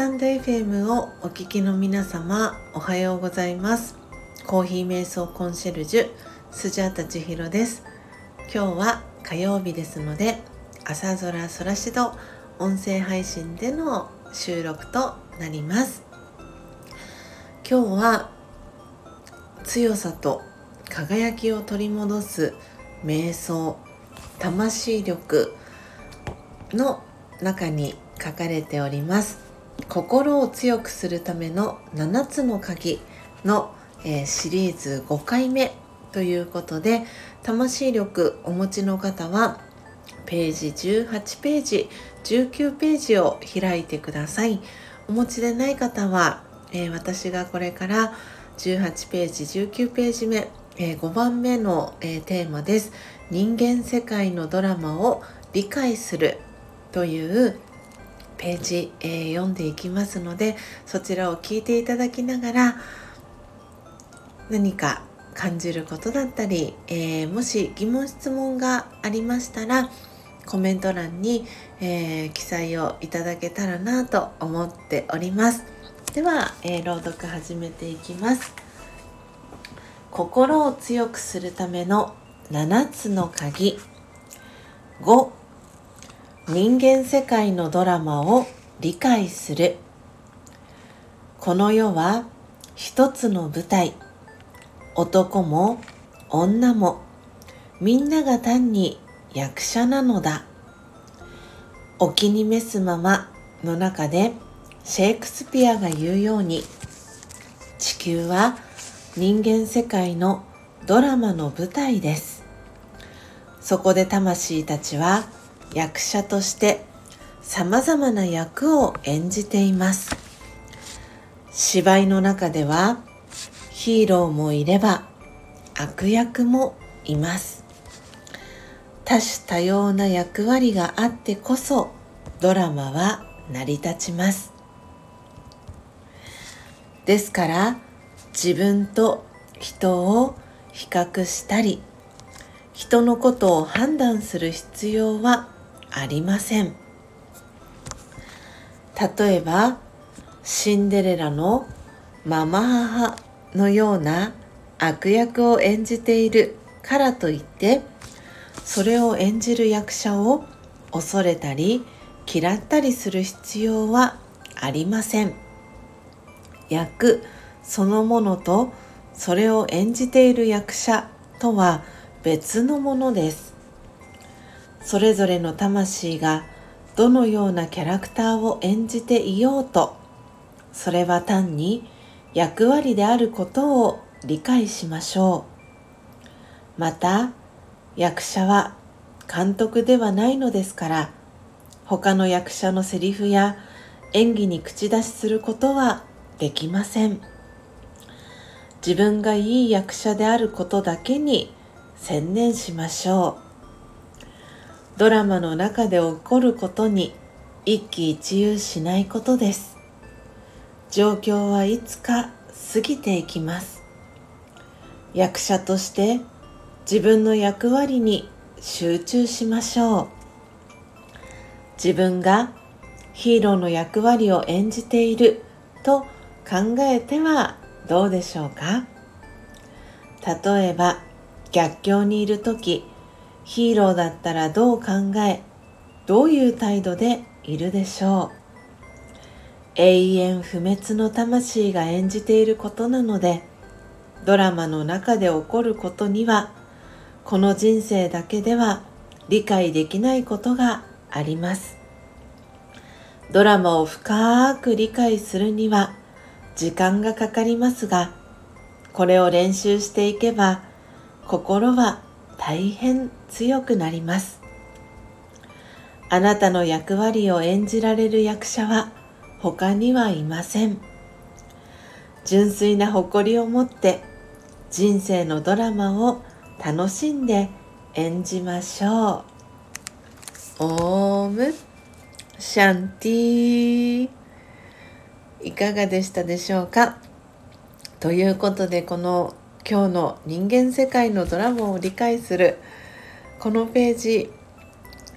タンド FM をお聞きの皆様おはようございます。コーヒー瞑想コンシェルジュスジャータ千尋です。今日は火曜日ですので朝空空しど音声配信での収録となります。今日は強さと輝きを取り戻す瞑想魂力の中に書かれております。心を強くするための7つの鍵の、えー、シリーズ5回目ということで魂力お持ちの方はページ18ページ19ページを開いてください。お持ちでない方は、えー、私がこれから18ページ19ページ目、えー、5番目の、えー、テーマです。人間世界のドラマを理解するというページ、えー、読んでいきますのでそちらを聞いていただきながら何か感じることだったり、えー、もし疑問質問がありましたらコメント欄に、えー、記載をいただけたらなと思っております。では、え朗読始めていきます。心を強くするための7つの鍵。5人間世界のドラマを理解する。この世は一つの舞台。男も女も。みんなが単に役者なのだ。お気に召すままの中でシェイクスピアが言うように。地球は人間世界のドラマの舞台です。そこで魂たちは役者として様々な役を演じています。芝居の中ではヒーローもいれば悪役もいます。多種多様な役割があってこそドラマは成り立ちます。ですから自分と人を比較したり人のことを判断する必要はありません。例えばシンデレラのママ母のような悪役を演じているからといってそれを演じる役者を恐れたり嫌ったりする必要はありません。役そのものとそれを演じている役者とは別のものです。それぞれの魂がどのようなキャラクターを演じていようとそれは単に役割であることを理解しましょう。また役者は監督ではないのですから他の役者のセリフや演技に口出しすることはできません。自分がいい役者であることだけに専念しましょう。ドラマの中で起こることに一喜一憂しないことです。状況はいつか過ぎていきます。役者として自分の役割に集中しましょう。自分がヒーローの役割を演じていると考えてはどうでしょうか？例えば逆境にいる時ヒーローだったらどう考えどういう態度でいるでしょう。永遠不滅の魂が演じていることなのでドラマの中で起こることにはこの人生だけでは理解できないことがあります。ドラマを深く理解するには時間がかかりますがこれを練習していけば心は大変強くなります。あなたの役割を演じられる役者は他にはいません。純粋な誇りを持って人生のドラマを楽しんで演じましょう。オーム。シャンティいかがでしたでしょうか？ということでこの今日の人間世界のドラマを理解するこのページ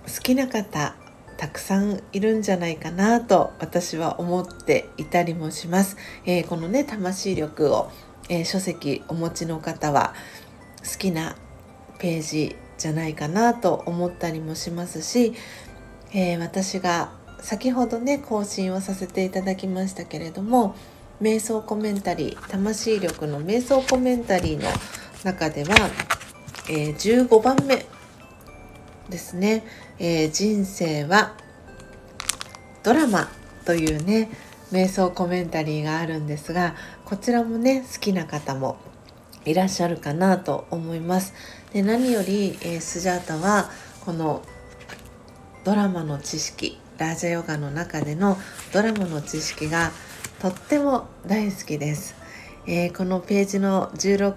好きな方たくさんいるんじゃないかなと私は思っていたりもします。えー、このね魂力を、えー、書籍お持ちの方は好きなページじゃないかなと思ったりもしますし、えー、私が先ほどね更新をさせていただきましたけれども瞑想コメンタリー魂力の瞑想コメンタリーの中では、えー、15番目ですね、えー、人生はドラマというね瞑想コメンタリーがあるんですがこちらもね好きな方もいらっしゃるかなと思います。で何より、えー、スジャータはこのドラマの知識ラージャヨガの中でのドラマの知識がとっても大好きです。えー、このページの16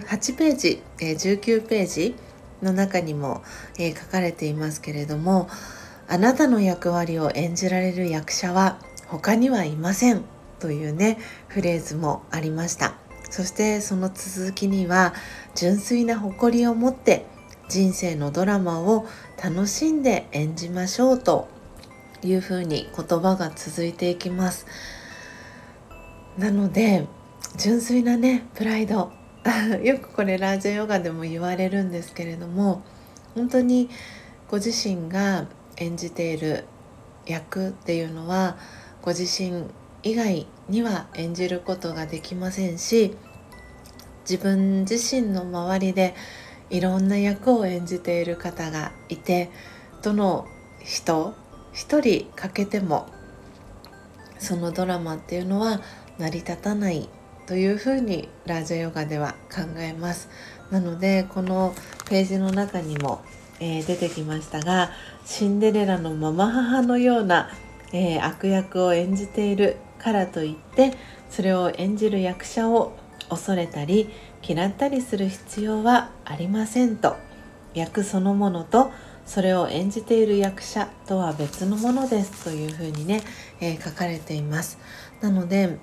18ページ、えー、19ページの中にも、えー、書かれていますけれどもあなたの役割を演じられる役者は他にはいません。というねフレーズもありました。そしてその続きには純粋な誇りを持って人生のドラマを楽しんで演じましょうというふうに言葉が続いていきます。なので純粋なねプライド。よくこれラージャヨガでも言われるんですけれども本当にご自身が演じている役っていうのはご自身以外には演じることができませんし自分自身の周りでいろんな役を演じている方がいてどの人一人欠けてもそのドラマっていうのは成り立たないというふうにラージャヨガでは考えます。なのでこのページの中にも、えー、出てきましたがシンデレラのママ母のような、えー、悪役を演じているからといってそれを演じる役者を恐れたり嫌ったりする必要はありませんと。役そのものとそれを演じている役者とは別のものですというふうにね、えー、書かれています。なので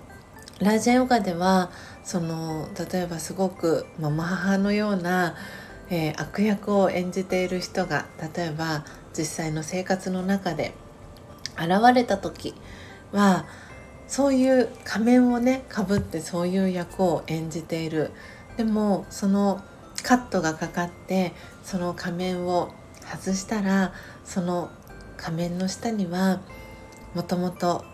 ラージャヨガではその例えばすごくママ母のような、えー、悪役を演じている人が例えば実際の生活の中で現れた時はそういう仮面をねかぶってそういう役を演じている。でもそのカットがかかってその仮面を外したらその仮面の下にはもともと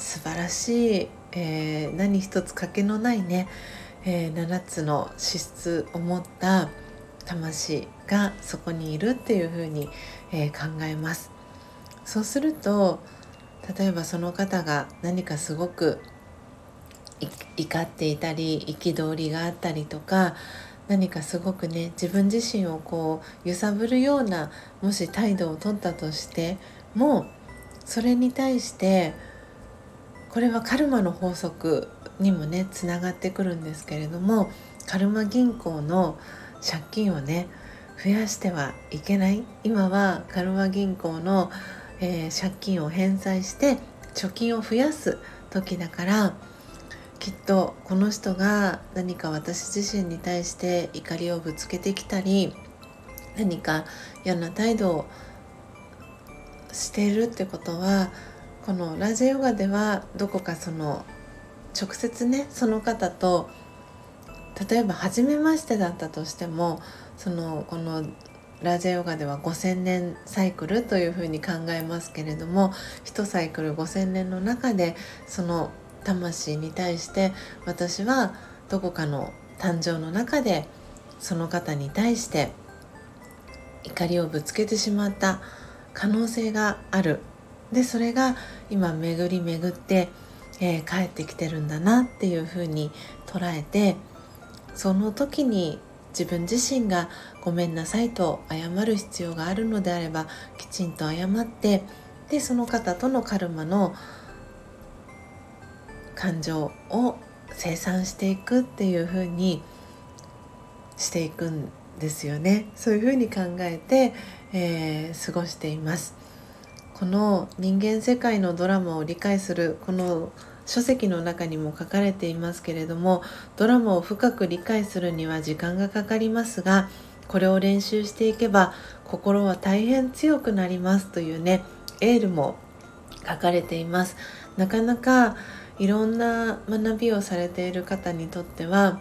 素晴らしい、えー、何一つ欠けのないね、えー、7つの資質を持った魂がそこにいるっていうふうに、えー、考えます。そうすると例えばその方が何かすごく怒っていたり憤りがあったりとか何かすごくね自分自身をこう揺さぶるようなもし態度をとったとしてもそれに対してこれはカルマの法則にもねつながってくるんですけれどもカルマ銀行の借金をね増やしてはいけない。今はカルマ銀行の、えー、借金を返済して貯金を増やす時だからきっとこの人が何か私自身に対して怒りをぶつけてきたり何か嫌な態度をしているってことはこのラジャヨガではどこかその直接ねその方と例えば初めましてだったとしてもそのこのラジャヨガでは5,000年サイクルというふうに考えますけれども1サイクル5,000年の中でその魂に対して私はどこかの誕生の中でその方に対して怒りをぶつけてしまった可能性がある。でそれが今巡り巡って、えー、帰ってきてるんだなっていうふうに捉えてその時に自分自身がごめんなさいと謝る必要があるのであればきちんと謝ってでその方とのカルマの感情を生産していくっていう風にしていくんですよね。そういう風に考えて、えー、過ごしています。この人間世界のドラマを理解するこの書籍の中にも書かれていますけれどもドラマを深く理解するには時間がかかりますがこれを練習していけば心は大変強くなりますというねエールも書かれています。なかなかいろんな学びをされている方にとっては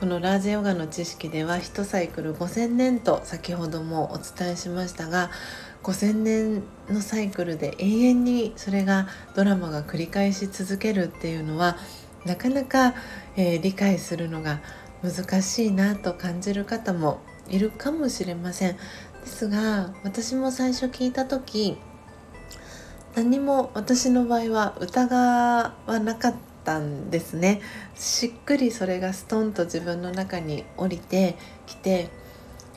このラージヨガの知識では1サイクル5000年と先ほどもお伝えしましたが5000年のサイクルで永遠にそれがドラマが繰り返し続けるっていうのはなかなか、えー、理解するのが難しいなと感じる方もいるかもしれません。ですが私も最初聞いた時何も私の場合は疑わなかったんですね。しっくりそれがストンと自分の中に降りてきて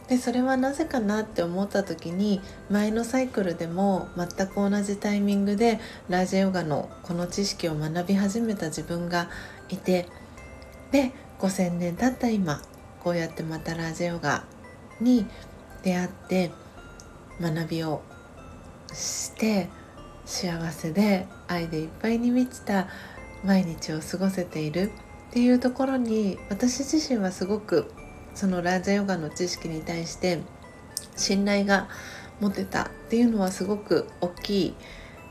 でそれはなぜかなって思った時に前のサイクルでも全く同じタイミングでラージヨガのこの知識を学び始めた自分がいてで5,000年経った今こうやってまたラージヨガに出会って学びをして幸せで愛でいっぱいに満ちた毎日を過ごせているっていうところに私自身はすごくそのラージャヨガの知識に対して信頼が持てたっていうのはすごく大きい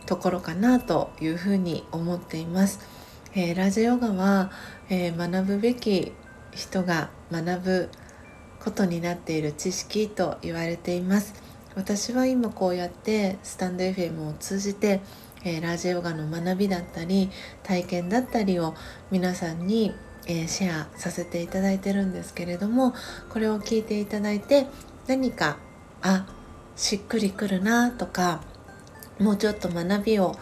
ところかなというふうに思っています。えー、ラージャヨガは、えー、学ぶべき人が学ぶことになっている知識と言われています私は今こうやってスタンド FM を通じて、えー、ラージヨガの学びだったり体験だったりを皆さんに、えー、シェアさせていただいてるんですけれどもこれを聞いていただいて何かあしっくりくるなとかもうちょっと学びを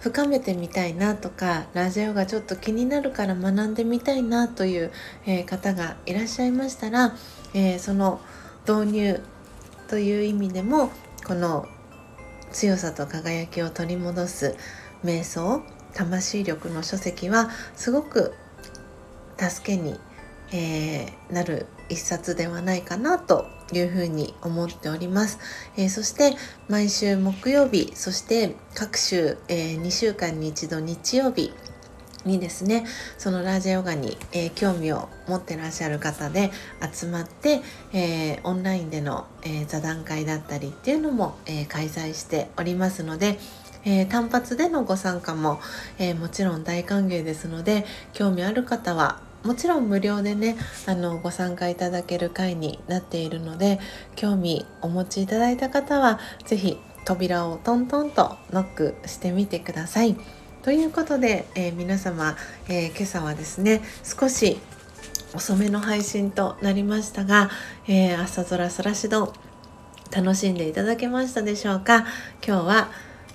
深めてみたいなとかラジオがちょっと気になるから学んでみたいなという、えー、方がいらっしゃいましたら、えー、その導入という意味でもこの強さと輝きを取り戻す瞑想魂力の書籍はすごく助けに、えー、なる一冊ではないかなというふうに思っております、えー、そして毎週木曜日そして各週、えー、2週間に一度日曜日にですねそのラージヨガに、えー、興味を持ってらっしゃる方で集まって、えー、オンラインでの、えー、座談会だったりっていうのも、え開催しておりますので、え単発でのご参加も、えもちろん大歓迎ですので興味ある方はもちろん無料でねあのご参加いただける会になっているので興味お持ちいただいた方は是非扉をトントンとノックしてみてください。ということで、えー、皆様、えー、今朝はですね少し遅めの配信となりましたが、えー、朝空そらしど楽しんでいただけましたでしょうか？今日は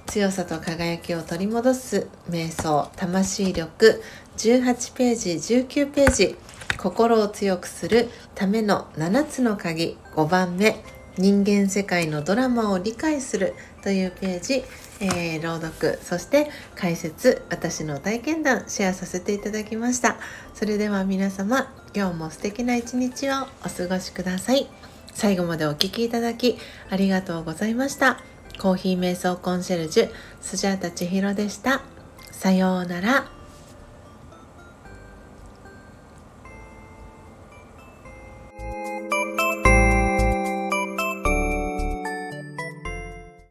強さと輝きを取り戻す瞑想魂力18ページ19ページ心を強くするための7つの鍵5番目人間世界のドラマを理解するというページ、えー、朗読そして解説私の体験談シェアさせていただきました。それでは皆様今日も素敵な一日をお過ごしください。最後までお聴きいただきありがとうございました。コーヒー瞑想コンシェルジュスジャータ千尋でした。さようなら。